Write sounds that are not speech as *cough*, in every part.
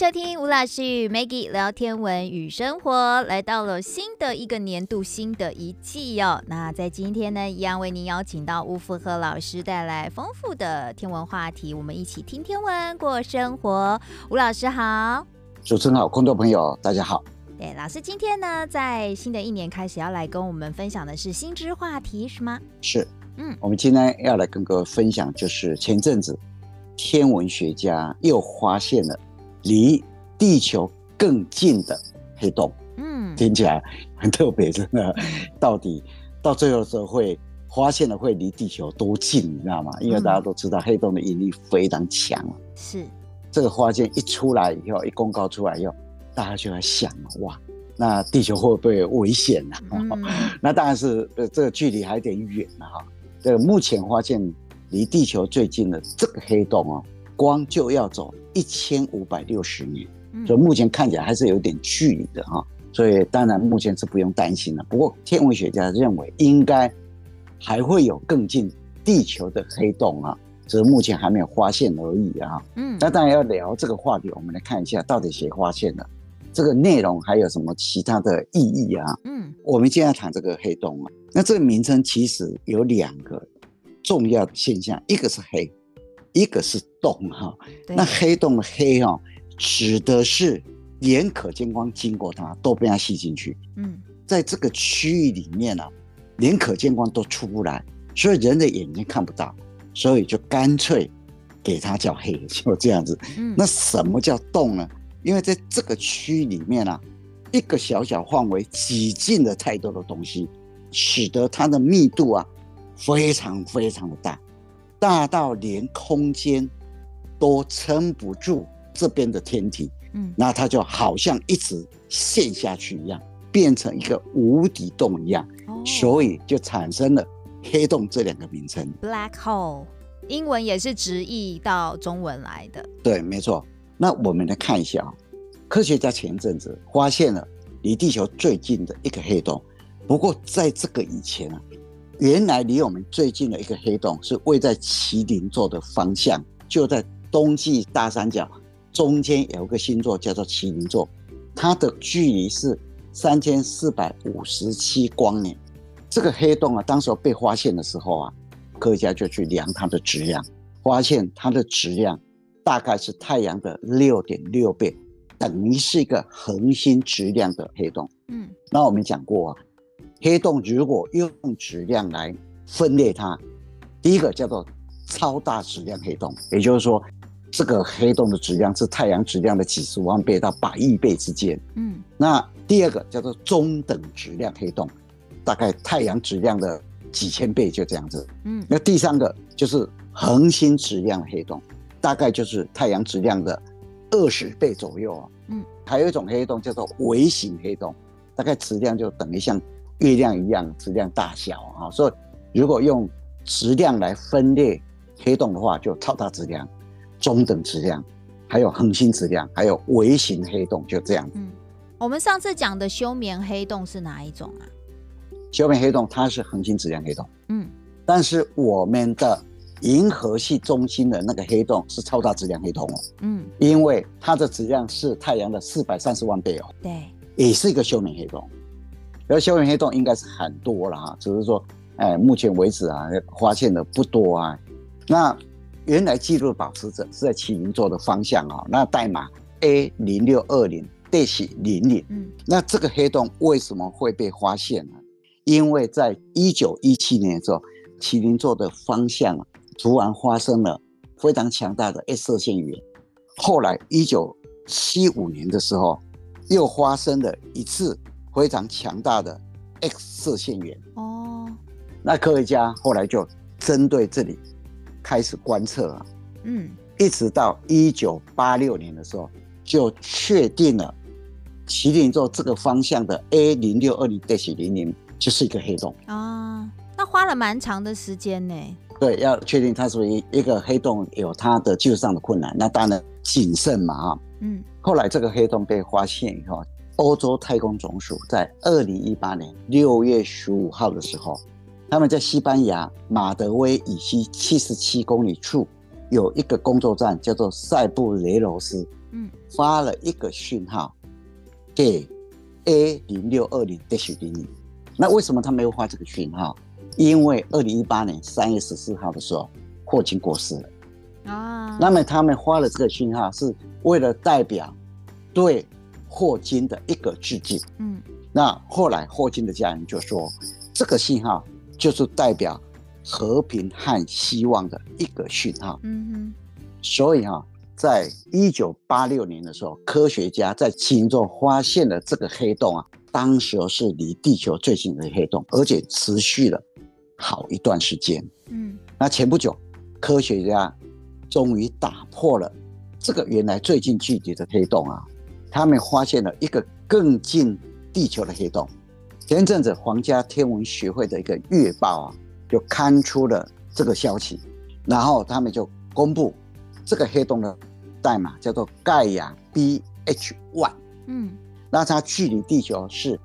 收听吴老师与 Maggie 聊天文与生活，来到了新的一个年度，新的一季哦。那在今天呢，一样为您邀请到吴福和老师带来丰富的天文话题，我们一起听天文过生活。吴老师好，主持人好，观众朋友大家好。对，老师今天呢，在新的一年开始要来跟我们分享的是新知话题，是吗？是，嗯，我们今天要来跟各位分享，就是前阵子天文学家又发现了。离地球更近的黑洞，嗯，听起来很特别，真的。到底到最后的时候会发现了会离地球多近，你知道吗？因为大家都知道黑洞的引力非常强，是这个发现一出来以后，一公告出来以后，大家就在想哇，那地球会不会危险呢？嗯、*laughs* 那当然是，这个距离还有点远了哈。这个目前发现离地球最近的这个黑洞哦。光就要走一千五百六十年，所以目前看起来还是有点距离的哈。所以当然目前是不用担心了。不过天文学家认为应该还会有更近地球的黑洞啊，只是目前还没有发现而已啊。嗯，那当然要聊这个话题，我们来看一下到底谁发现了这个内容，还有什么其他的意义啊？嗯，我们今天要谈这个黑洞啊，那这个名称其实有两个重要的现象，一个是黑。一个是洞哈，那黑洞的黑哈，指的是连可见光经过它都被它吸进去。嗯，在这个区域里面呢，连可见光都出不来，所以人的眼睛看不到，所以就干脆给它叫黑，就这样子。嗯，那什么叫洞呢？因为在这个区域里面啊，一个小小范围挤进了太多的东西，使得它的密度啊非常非常的大。大到连空间都撑不住这边的天体，嗯，那它就好像一直陷下去一样，变成一个无底洞一样，哦，所以就产生了黑洞这两个名称。Black hole，英文也是直译到中文来的。对，没错。那我们来看一下啊，科学家前阵子发现了离地球最近的一个黑洞，不过在这个以前啊。原来离我们最近的一个黑洞是位在麒麟座的方向，就在冬季大三角中间有一个星座叫做麒麟座，它的距离是三千四百五十七光年。这个黑洞啊，当时被发现的时候啊，科学家就去量它的质量，发现它的质量大概是太阳的六点六倍，等于是一个恒星质量的黑洞。嗯，那我们讲过啊。黑洞如果用质量来分裂它，第一个叫做超大质量黑洞，也就是说，这个黑洞的质量是太阳质量的几十万倍到百亿倍之间。嗯，那第二个叫做中等质量黑洞，大概太阳质量的几千倍就这样子。嗯，那第三个就是恒星质量黑洞，大概就是太阳质量的二十倍左右啊。嗯，还有一种黑洞叫做微型黑洞，大概质量就等于像。月亮一样质量大小啊，所以如果用质量来分裂黑洞的话，就超大质量、中等质量，还有恒星质量，还有微型黑洞，就这样。嗯，我们上次讲的休眠黑洞是哪一种啊？休眠黑洞它是恒星质量黑洞。嗯，但是我们的银河系中心的那个黑洞是超大质量黑洞哦。嗯，因为它的质量是太阳的四百三十万倍哦。对，也是一个休眠黑洞。而校园黑洞应该是很多了哈，只是说，哎，目前为止啊，发现的不多啊。那原来记录保持者是在麒麟座的方向啊，那代码 A 零六二零 dash 零零。嗯，那这个黑洞为什么会被发现呢？因为在一九一七年的时候，麒麟座的方向啊，突然发生了非常强大的 X 射线源。后来一九七五年的时候，又发生了一次。非常强大的 X 射线源哦，那科学家后来就针对这里开始观测了，嗯，一直到一九八六年的时候，就确定了麒麟座这个方向的 A 零六二零 dash 零零就是一个黑洞啊，那花了蛮长的时间呢。对，要确定它属于一个黑洞，有它的技术上的困难，那当然谨慎嘛啊，嗯，后来这个黑洞被发现以后。欧洲太空总署在二零一八年六月十五号的时候，他们在西班牙马德威以西七十七公里处有一个工作站叫做塞布雷罗斯，嗯，发了一个讯号给 A 零六二零 dash 零零。那为什么他没有发这个讯号？因为二零一八年三月十四号的时候，霍金过世了啊。那么他们发了这个讯号，是为了代表对霍金的一个致敬。嗯，那后来霍金的家人就说，这个信号就是代表和平和希望的一个讯号。嗯哼。所以啊，在一九八六年的时候，科学家在其中发现了这个黑洞啊。当时是离地球最近的黑洞，而且持续了好一段时间。嗯，那前不久，科学家终于打破了这个原来最近距离的黑洞啊，他们发现了一个更近地球的黑洞。前阵子，皇家天文学会的一个月报啊，就刊出了这个消息，然后他们就公布这个黑洞的代码叫做盖亚 BH One。嗯。那它距离地球是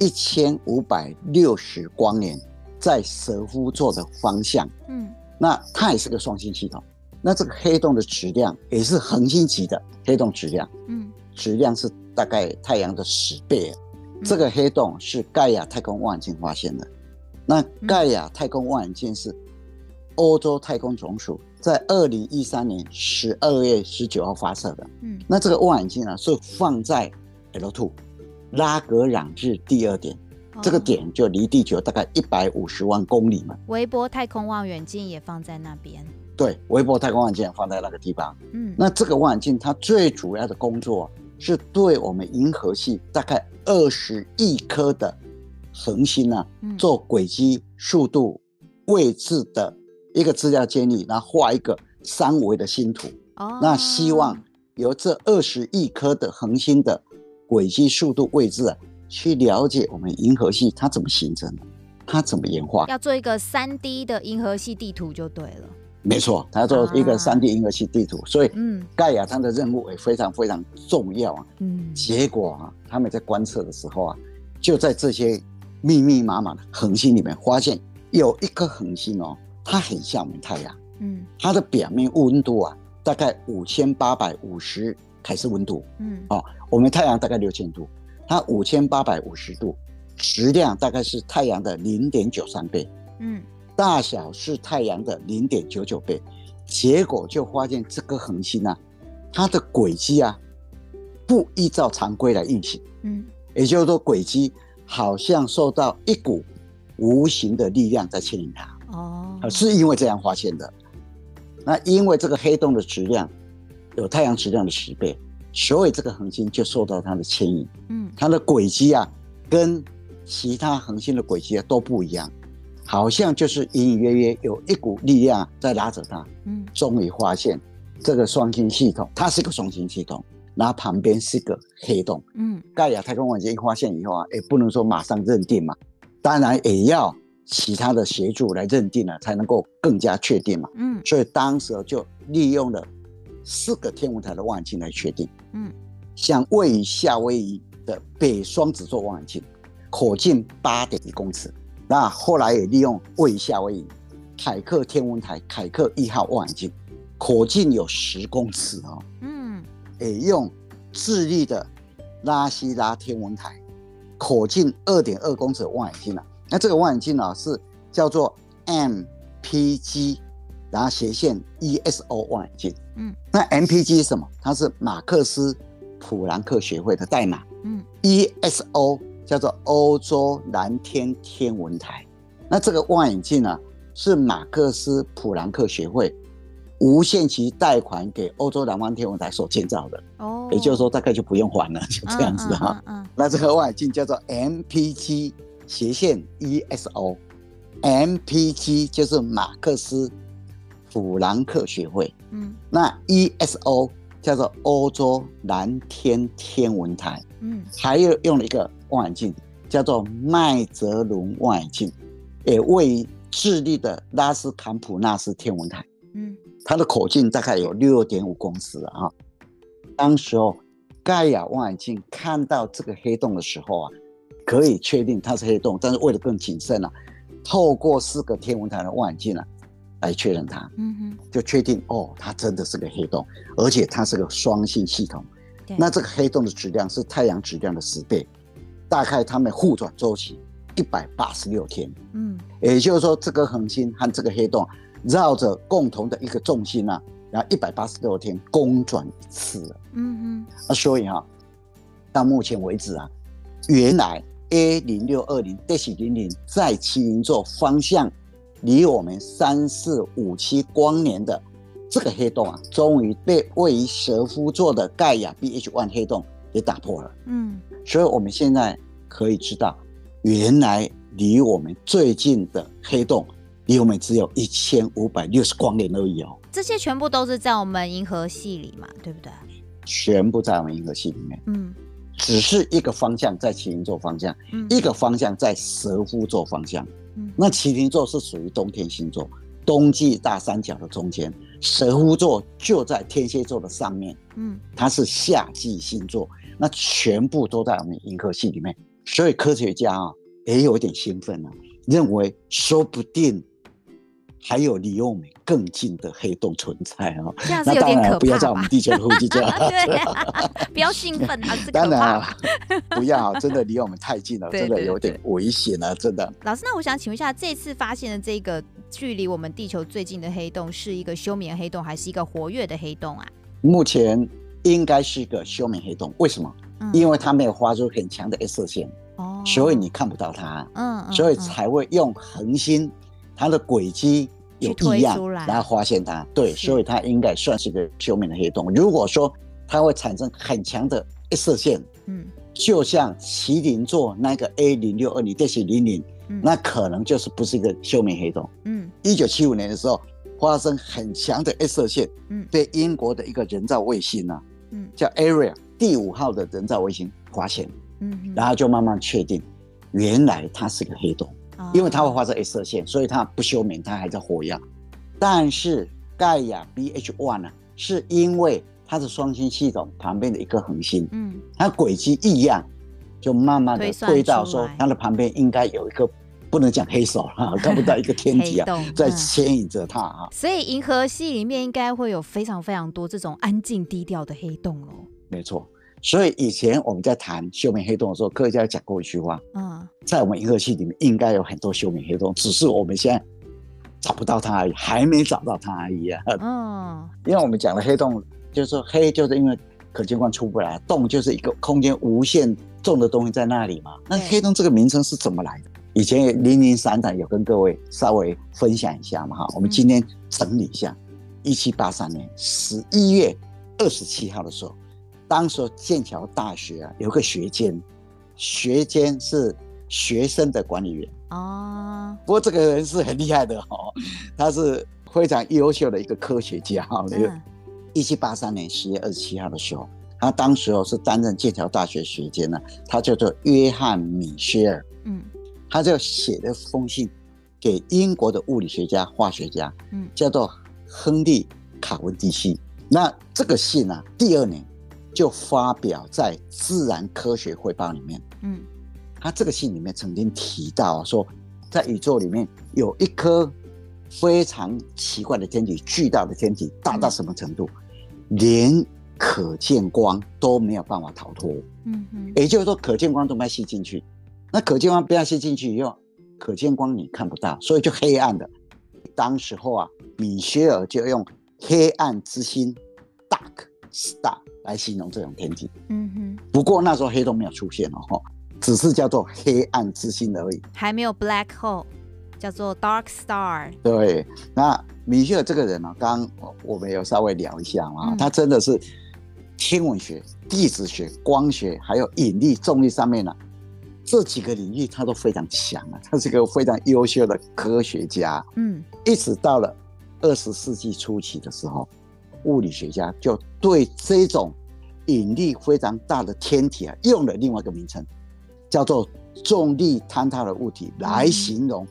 一千五百六十光年，在蛇夫座的方向。嗯，那它也是个双星系统。那这个黑洞的质量也是恒星级的黑洞质量。嗯，质量是大概太阳的十倍。这个黑洞是盖亚太空望远镜发现的。那盖亚太空望远镜是欧洲太空总署在二零一三年十二月十九号发射的。嗯，那这个望远镜呢是放在。L2 拉格朗日第二点，哦、这个点就离地球大概一百五十万公里嘛。微波太空望远镜也放在那边。对，微波太空望远镜放在那个地方。嗯，那这个望远镜它最主要的工作是对我们银河系大概二十亿颗的恒星呢、啊嗯、做轨迹、速度、位置的一个资料建立，然后画一个三维的星图。哦，那希望由这二十亿颗的恒星的轨迹、速度、位置啊，去了解我们银河系它怎么形成的，它怎么演化。要做一个三 D 的银河系地图就对了。没错，它要做一个三 D 银河系地图，啊、所以，嗯，盖亚它的任务也非常非常重要啊。嗯，结果啊，他们在观测的时候啊，就在这些密密麻麻的恒星里面，发现有一颗恒星哦，它很像我们太阳。嗯，它的表面温度啊，大概五千八百五十。开始温度，嗯，哦，我们太阳大概六千度，它五千八百五十度，质量大概是太阳的零点九三倍，嗯，大小是太阳的零点九九倍，结果就发现这个恒星啊，它的轨迹啊，不依照常规来运行，嗯，也就是说轨迹好像受到一股无形的力量在牵引它，哦，是因为这样发现的，那因为这个黑洞的质量。有太阳质量的十倍，所以这个恒星就受到它的牵引。嗯，它的轨迹啊，跟其他恒星的轨迹啊都不一样，好像就是隐隐约约有一股力量在拉着它。嗯，终于发现这个双星系统，它是个双星系统，然后旁边是个黑洞。嗯，盖亚太空望远镜发现以后啊，也不能说马上认定嘛，当然也要其他的协助来认定了，才能够更加确定嘛。嗯，所以当时就利用了。四个天文台的望远镜来确定，嗯，像位于夏威夷的北双子座望远镜，口径八点一公尺。那后来也利用位于夏威夷凯克天文台凯克一号望远镜，口径有十公尺哦，嗯，也用智利的拉希拉天文台口径二点二公尺望远镜啊。那这个望远镜呢是叫做 MPG。然后斜线 ESO 望远镜，嗯，那 MPG 是什么？它是马克思普朗克学会的代码，嗯，ESO 叫做欧洲蓝天天文台。那这个望远镜呢，是马克思普朗克学会无限期贷款给欧洲南方天文台所建造的，哦，也就是说大概就不用还了，就这样子哈。嗯，嗯，嗯，那这个望远镜叫做 MPG 斜线 ESO，MPG 就是马克思。普朗克学会，嗯，那 ESO 叫做欧洲蓝天天文台，嗯，还有用了一个望远镜叫做麦哲伦望远镜，也位于智利的拉斯坎普纳斯天文台，嗯，它的口径大概有六点五公尺啊。当时候盖亚望远镜看到这个黑洞的时候啊，可以确定它是黑洞，但是为了更谨慎啊，透过四个天文台的望远镜啊。来确认它，嗯哼，就确定哦，它真的是个黑洞，而且它是个双性系统。那这个黑洞的质量是太阳质量的十倍，大概它们互转周期一百八十六天。嗯，也就是说，这个恒星和这个黑洞绕着共同的一个重心啊，然后一百八十六天公转一次。嗯哼，啊，所以哈、啊，到目前为止啊，原来 A 零六二零 Dash 零零在麒麟座方向离我们三四五七光年的。这个黑洞啊，终于被位于蛇夫座的盖亚 BH1 黑洞给打破了。嗯，所以我们现在可以知道，原来离我们最近的黑洞离我们只有一千五百六十光年而已哦。这些全部都是在我们银河系里嘛，对不对？全部在我们银河系里面。嗯，只是一个方向在麒麟座方向，嗯，一个方向在蛇夫座方向。嗯，那麒麟座是属于冬天星座。冬季大三角的中间，蛇夫座就在天蝎座的上面，嗯，它是夏季星座，那全部都在我们银河系里面，所以科学家啊也有点兴奋啊，认为说不定还有离我们更近的黑洞存在啊。那当然不要在我们地球的附近，*laughs* 对不要兴奋啊，当然啊不要，真的离我们太近了，*laughs* 真的有点危险啊，真的。老师，那我想请问一下，这次发现的这个。距离我们地球最近的黑洞是一个休眠黑洞，还是一个活跃的黑洞啊？目前应该是一个休眠黑洞。为什么？嗯、因为它没有发出很强的 X 射线，哦，所以你看不到它。嗯，嗯，所以才会用恒星它的轨迹有异样，然后发现它。对，所以它应该算是个休眠的黑洞。如果说它会产生很强的 X 射线，嗯，就像麒麟座那个 A 零六二零这些零零。那可能就是不是一个休眠黑洞。嗯，一九七五年的时候发生很强的 X 射线，嗯，被英国的一个人造卫星啊，嗯，叫 Ariel 第五号的人造卫星发现，嗯，然后就慢慢确定，原来它是个黑洞，因为它会发射 X 射线，所以它不休眠，它还在活跃。但是盖亚 BH1 呢，是因为它是双星系统旁边的一颗恒星，嗯，它轨迹异样，就慢慢的推到说它的旁边应该有一个。不能讲黑手哈，*laughs* 看不到一个天体啊，在牵引着它啊。所以银河系里面应该会有非常非常多这种安静低调的黑洞哦。没错，所以以前我们在谈休眠黑洞的时候，科学家讲过一句话，嗯，在我们银河系里面应该有很多休眠黑洞，只是我们现在找不到它而已，还没找到它而已啊。嗯，因为我们讲的黑洞，就是说黑就是因为可见光出不来，洞就是一个空间无限重的东西在那里嘛。那黑洞这个名称是怎么来的？以前零零散散有跟各位稍微分享一下嘛哈，我们今天整理一下，一七八三年十一月二十七号的时候，当时剑桥大学啊有个学监，学监是学生的管理员。哦，不过这个人是很厉害的哦，他是非常优秀的一个科学家哈。那个一七八三年十月二十七号的时候，他当时候是担任剑桥大学学监呢，他叫做约翰米歇尔，嗯。他就写了封信给英国的物理学家、化学家，嗯，叫做亨利·卡文迪西。那这个信呢、啊，第二年就发表在《自然科学汇报》里面。嗯，他这个信里面曾经提到说，在宇宙里面有一颗非常奇怪的天体，巨大的天体，大到什么程度，连可见光都没有办法逃脱。嗯嗯，也就是说，可见光都没吸进去。那可见光不要吸进去以后，可见光你看不到，所以就黑暗的。当时候啊，米歇尔就用黑暗之星 （dark star） 来形容这种天体。嗯哼。不过那时候黑洞没有出现哦，只是叫做黑暗之星而已，还没有 black hole，叫做 dark star。对，那米歇尔这个人呢、啊，刚刚我们有稍微聊一下嘛，嗯、他真的是天文学、地质学、光学还有引力、重力上面呢、啊。这几个领域他都非常强啊，他是个非常优秀的科学家。嗯，一直到了二十世纪初期的时候，物理学家就对这种引力非常大的天体啊，用了另外一个名称，叫做重力坍塌的物体来形容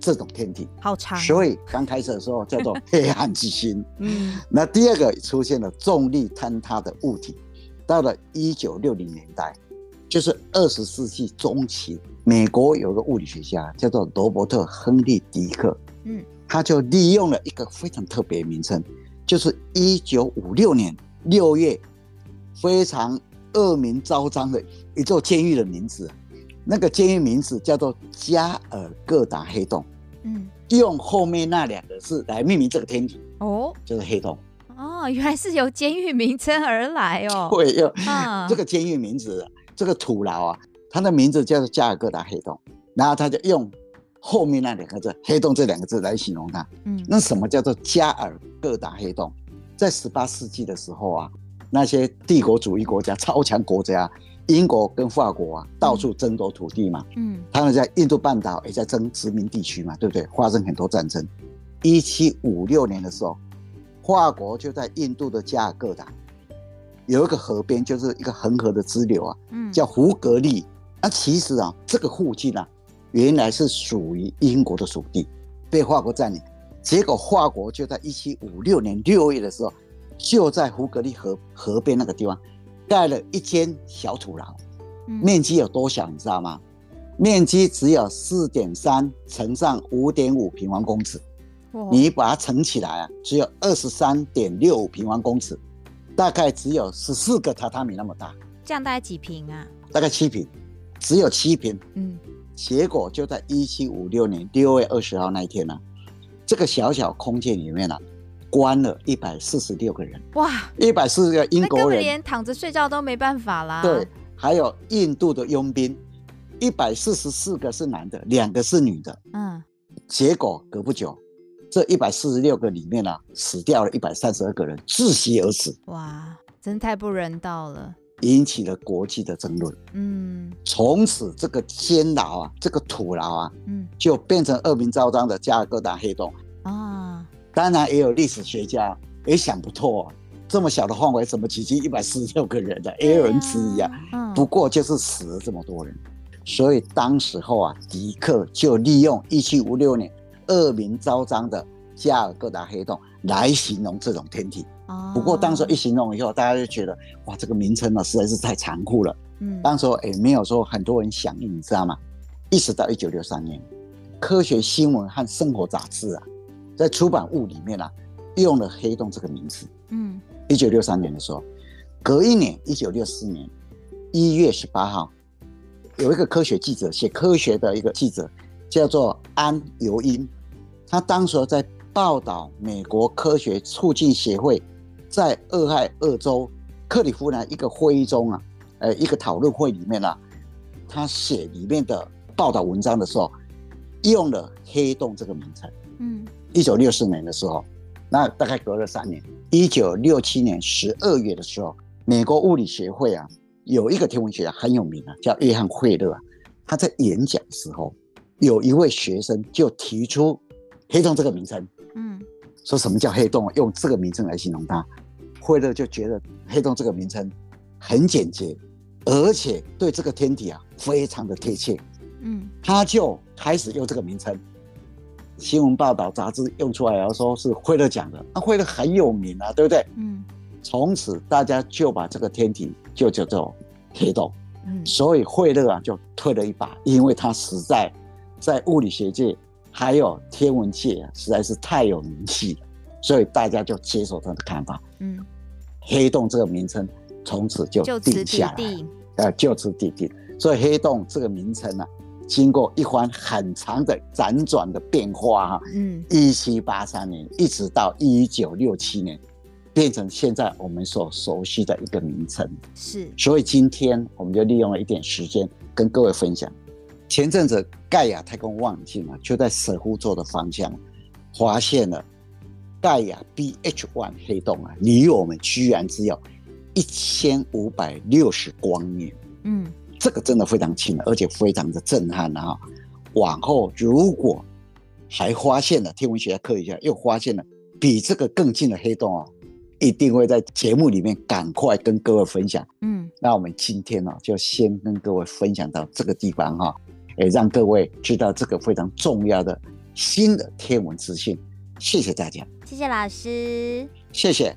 这种天体。好长。所以刚开始的时候叫做 *laughs* 黑暗之星。嗯，那第二个出现了重力坍塌的物体，到了一九六零年代。就是二十世纪中期，美国有个物理学家叫做罗伯特·亨利·迪克，嗯，他就利用了一个非常特别的名称，就是一九五六年六月非常恶名昭彰的一座监狱的名字。那个监狱名字叫做加尔各答黑洞。嗯，用后面那两个字来命名这个天体哦，就是黑洞。哦，原来是由监狱名称而来哦。对，有这个监狱名字，这个土牢啊，它的名字叫做加尔各答黑洞，然后他就用。后面那两个字“黑洞”这两个字来形容它。嗯，那什么叫做加尔各答黑洞？在十八世纪的时候啊，那些帝国主义国家、超强国家，英国跟法国啊，到处争夺土地嘛。嗯，他们在印度半岛也在争殖民地区嘛，对不对？发生很多战争。一七五六年的时候，法国就在印度的加尔各答有一个河边，就是一个恒河的支流啊，嗯，叫胡格利。那其实啊，这个附近啊。原来是属于英国的属地，被法国占领。结果法国就在一七五六年六月的时候，就在胡格利河河边那个地方，盖了一间小土牢。面积有多小，你知道吗？面积只有四点三乘上五点五平方公尺。你把它乘起来啊，只有二十三点六五平方公尺，大概只有十四个榻榻米那么大。这样大概几平啊？大概七平，只有七平。嗯。结果就在一七五六年六月二十号那一天呢、啊，这个小小空间里面呢、啊，关了一百四十六个人。哇，一百四十个英国人，连躺着睡觉都没办法啦。对，还有印度的佣兵，一百四十四个是男的，两个是女的。嗯，结果隔不久，这一百四十六个里面呢、啊，死掉了一百三十二个人，窒息而死。哇，真太不人道了。引起了国际的争论。嗯，从此这个监牢啊，这个土牢啊，嗯，就变成恶名昭彰的加尔各答黑洞啊。当然，也有历史学家也想不透啊，这么小的范围怎么挤进一百四十六个人的？也有人质疑啊。嗯，不过就是死了这么多人，所以当时候啊，迪克就利用一七五六年恶名昭彰的加尔各答黑洞来形容这种天体。不过当时一形容以后，大家就觉得哇，这个名称呢实在是太残酷了。嗯，当时也没有说很多人响应，你知道吗？一直到一九六三年，《科学新闻和生活杂志》啊，在出版物里面啊，用了“黑洞”这个名字。嗯，一九六三年的时候，隔一年，一九六四年一月十八号，有一个科学记者写科学的一个记者，叫做安尤因，他当时在报道美国科学促进协会。在俄亥俄州克里夫兰一个会议中啊，呃，一个讨论会里面啊，他写里面的报道文章的时候，用了“黑洞”这个名称。嗯，一九六四年的时候，那大概隔了三年，一九六七年十二月的时候，美国物理学会啊，有一个天文学家很有名啊，叫约翰惠勒啊，他在演讲的时候，有一位学生就提出“黑洞”这个名称。嗯。说什么叫黑洞？用这个名称来形容它，惠勒就觉得黑洞这个名称很简洁，而且对这个天体啊非常的贴切。嗯，他就开始用这个名称，新闻报道、杂志用出来，然后说是惠勒讲的。那惠勒很有名啊，对不对？嗯，从此大家就把这个天体就叫做黑洞。嗯，所以惠勒啊就退了一把，因为他实在在物理学界。还有天文界啊，实在是太有名气了，所以大家就接受他的看法。嗯，黑洞这个名称从此就定下来，呃，就此定定。所以黑洞这个名称呢、啊，经过一番很长的辗转的变化哈，嗯，一七八三年一直到一九六七年，变成现在我们所熟悉的一个名称。是，所以今天我们就利用了一点时间跟各位分享。前阵子盖亚太空望远镜啊，就在舍夫座的方向发现了盖亚 BH1 黑洞啊，离我们居然只有一千五百六十光年。嗯，这个真的非常近，而且非常的震撼啊！往后如果还发现了天文学家、科学家又发现了比这个更近的黑洞啊，一定会在节目里面赶快跟各位分享。嗯，那我们今天呢，就先跟各位分享到这个地方哈。也让各位知道这个非常重要的新的天文资讯，谢谢大家，谢谢老师，谢谢。